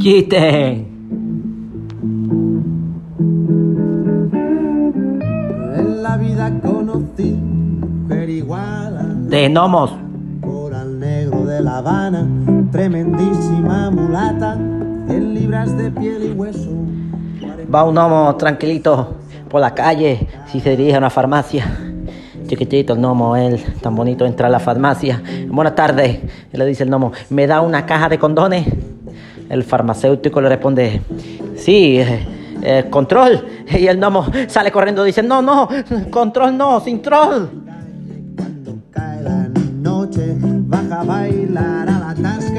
Chiste. En la vida conocí De gnomos. coral negro de La Habana, tremendísima mulata, 100 libras de piel y hueso. Va un gnomo tranquilito por la calle si se dirige a una farmacia. Chiquitito el gnomo, él, tan bonito, entra a la farmacia. Buenas tardes, le dice el gnomo, ¿me da una caja de condones? El farmacéutico le responde, sí, eh, eh, control. Y el gnomo sale corriendo dice, no, no, control no, sin troll. Cuando cae la noche, baja a bailar a la tasca